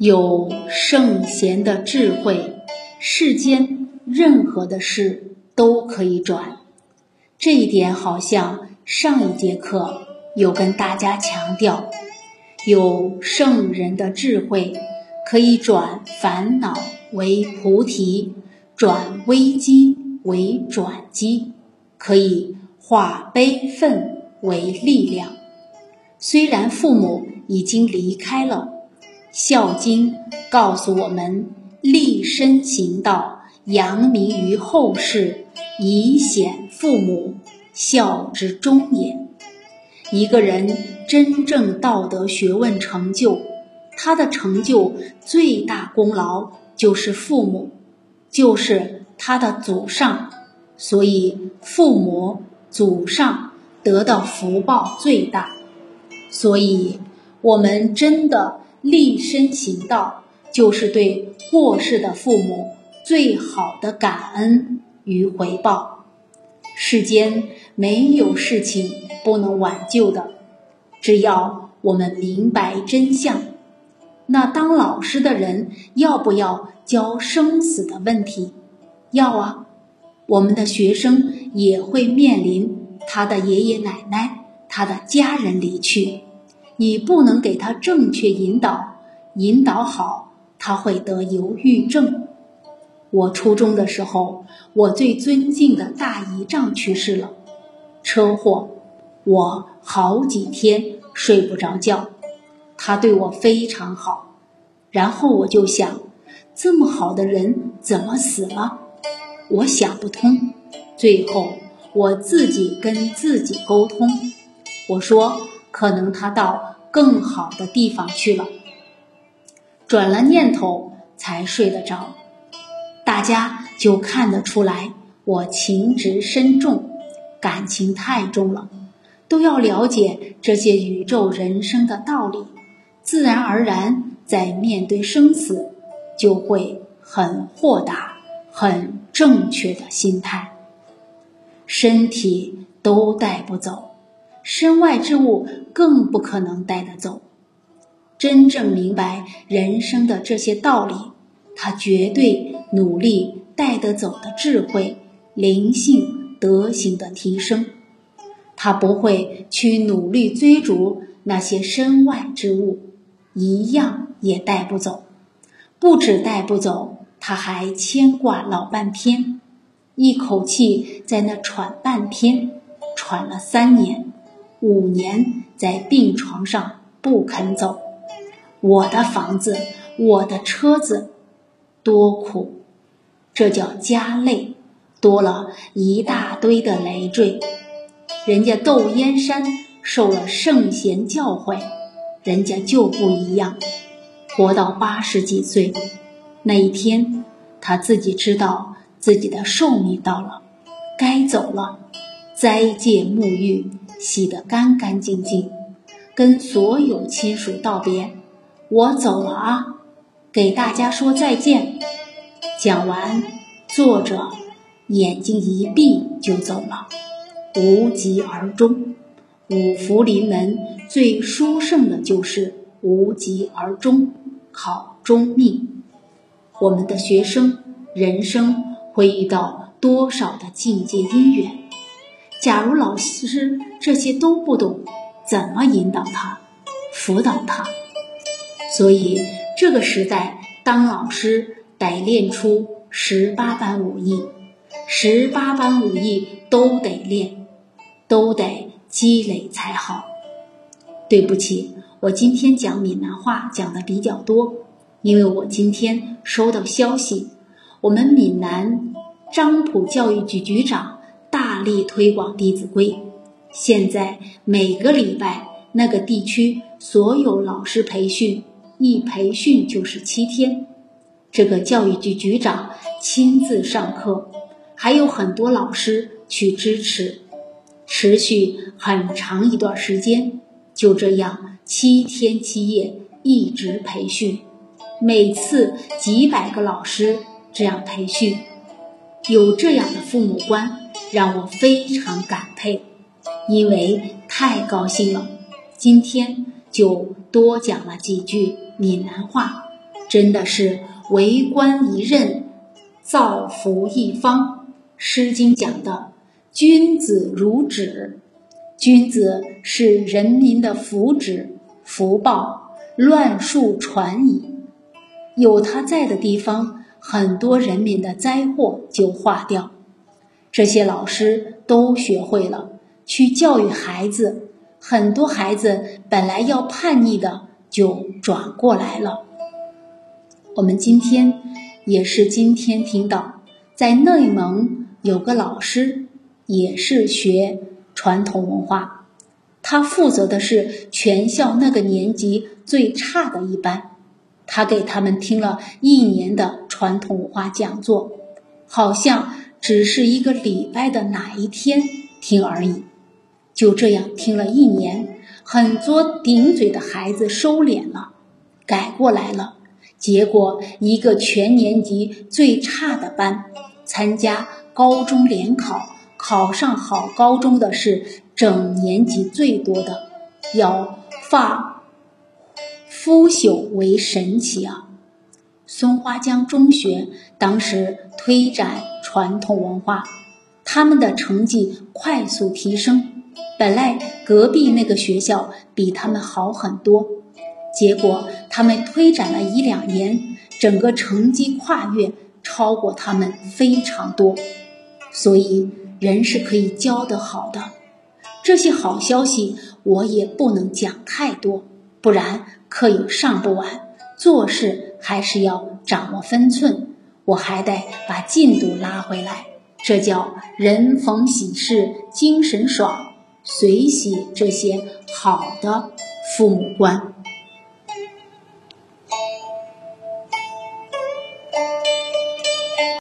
有圣贤的智慧，世间任何的事都可以转。这一点好像上一节课有跟大家强调。有圣人的智慧，可以转烦恼为菩提，转危机为转机，可以化悲愤为力量。虽然父母已经离开了，《孝经》告诉我们：立身行道，扬名于后世，以显父母，孝之终也。一个人真正道德学问成就，他的成就最大功劳就是父母，就是他的祖上，所以父母祖上得到福报最大。所以，我们真的立身行道，就是对过世的父母最好的感恩与回报。世间没有事情不能挽救的，只要我们明白真相。那当老师的人要不要教生死的问题？要啊，我们的学生也会面临他的爷爷奶奶。他的家人离去，你不能给他正确引导，引导好，他会得忧郁症。我初中的时候，我最尊敬的大姨丈去世了，车祸，我好几天睡不着觉。他对我非常好，然后我就想，这么好的人怎么死了？我想不通。最后我自己跟自己沟通。我说：“可能他到更好的地方去了。”转了念头才睡得着，大家就看得出来我情执深重，感情太重了，都要了解这些宇宙人生的道理，自然而然在面对生死就会很豁达、很正确的心态。身体都带不走。身外之物更不可能带得走。真正明白人生的这些道理，他绝对努力带得走的智慧、灵性、德行的提升。他不会去努力追逐那些身外之物，一样也带不走。不止带不走，他还牵挂老半天，一口气在那喘半天，喘了三年。五年在病床上不肯走，我的房子，我的车子，多苦，这叫家累，多了一大堆的累赘。人家窦燕山受了圣贤教诲，人家就不一样，活到八十几岁，那一天他自己知道自己的寿命到了，该走了，斋戒沐浴。洗得干干净净，跟所有亲属道别，我走了啊，给大家说再见。讲完，作者眼睛一闭就走了，无疾而终。五福临门，最殊胜的就是无疾而终，考终命。我们的学生人生会遇到多少的境界因缘？假如老师这些都不懂，怎么引导他、辅导他？所以这个时代当老师得练出十八般武艺，十八般武艺都得练，都得积累才好。对不起，我今天讲闽南话讲的比较多，因为我今天收到消息，我们闽南漳浦教育局局长。大力推广《弟子规》，现在每个礼拜那个地区所有老师培训，一培训就是七天。这个教育局局长亲自上课，还有很多老师去支持，持续很长一段时间。就这样七天七夜一直培训，每次几百个老师这样培训，有这样的父母官。让我非常感佩，因为太高兴了。今天就多讲了几句闽南话，真的是为官一任，造福一方。《诗经》讲的“君子如止”，君子是人民的福祉、福报，乱数传矣。有他在的地方，很多人民的灾祸就化掉。这些老师都学会了去教育孩子，很多孩子本来要叛逆的，就转过来了。我们今天也是今天听到，在内蒙有个老师也是学传统文化，他负责的是全校那个年级最差的一班，他给他们听了一年的传统文化讲座，好像只是一个礼拜的哪一天听而已，就这样听了一年，很多顶嘴的孩子收敛了，改过来了。结果，一个全年级最差的班参加高中联考，考上好高中的是整年级最多的，要发腐朽为神奇啊！松花江中学当时推展传统文化，他们的成绩快速提升，本来隔壁那个学校比他们好很多。结果他们推展了一两年，整个成绩跨越超过他们非常多，所以人是可以教得好的。这些好消息我也不能讲太多，不然课又上不完，做事还是要掌握分寸。我还得把进度拉回来，这叫人逢喜事精神爽，随喜这些好的父母官。